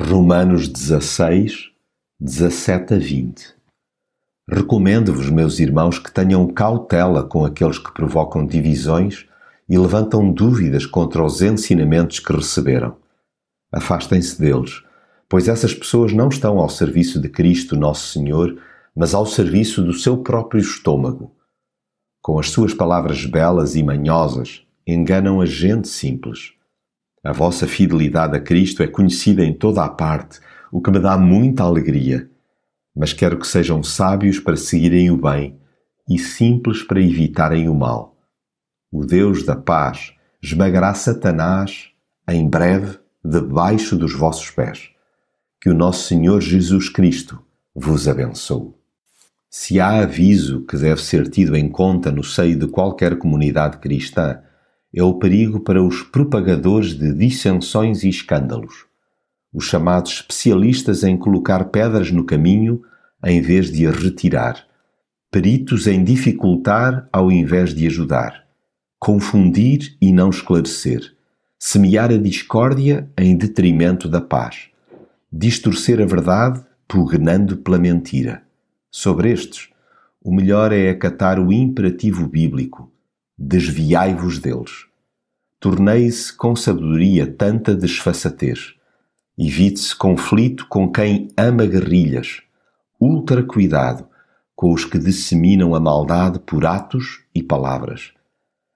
Romanos 16, 17 a 20 Recomendo-vos, meus irmãos, que tenham cautela com aqueles que provocam divisões e levantam dúvidas contra os ensinamentos que receberam. Afastem-se deles, pois essas pessoas não estão ao serviço de Cristo Nosso Senhor, mas ao serviço do seu próprio estômago. Com as suas palavras belas e manhosas, enganam a gente simples. A vossa fidelidade a Cristo é conhecida em toda a parte, o que me dá muita alegria. Mas quero que sejam sábios para seguirem o bem e simples para evitarem o mal. O Deus da paz esmagará Satanás em breve debaixo dos vossos pés. Que o nosso Senhor Jesus Cristo vos abençoe. Se há aviso que deve ser tido em conta no seio de qualquer comunidade cristã, é o perigo para os propagadores de dissensões e escândalos, os chamados especialistas em colocar pedras no caminho em vez de a retirar, peritos em dificultar ao invés de ajudar, confundir e não esclarecer, semear a discórdia em detrimento da paz, distorcer a verdade pugnando pela mentira. Sobre estes, o melhor é acatar o imperativo bíblico desviai-vos deles. Tornei-se com sabedoria tanta desfaçatez. Evite-se conflito com quem ama guerrilhas. Ultra cuidado com os que disseminam a maldade por atos e palavras.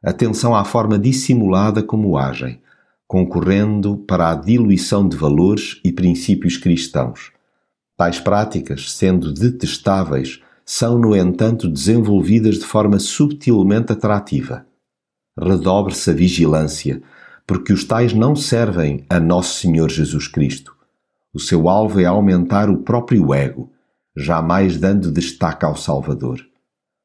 Atenção à forma dissimulada como agem, concorrendo para a diluição de valores e princípios cristãos. Tais práticas, sendo detestáveis, são, no entanto, desenvolvidas de forma subtilmente atrativa. Redobre-se a vigilância, porque os tais não servem a Nosso Senhor Jesus Cristo. O seu alvo é aumentar o próprio ego, jamais dando destaque ao Salvador.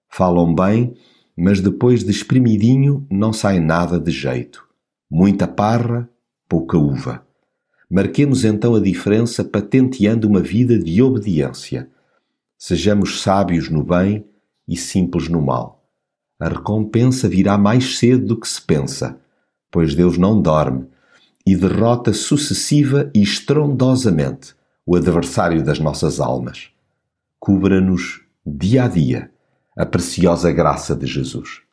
Falam bem, mas depois de espremidinho não sai nada de jeito. Muita parra, pouca uva. Marquemos então a diferença patenteando uma vida de obediência Sejamos sábios no bem e simples no mal. A recompensa virá mais cedo do que se pensa, pois Deus não dorme e derrota sucessiva e estrondosamente o adversário das nossas almas. Cubra-nos dia a dia a preciosa graça de Jesus.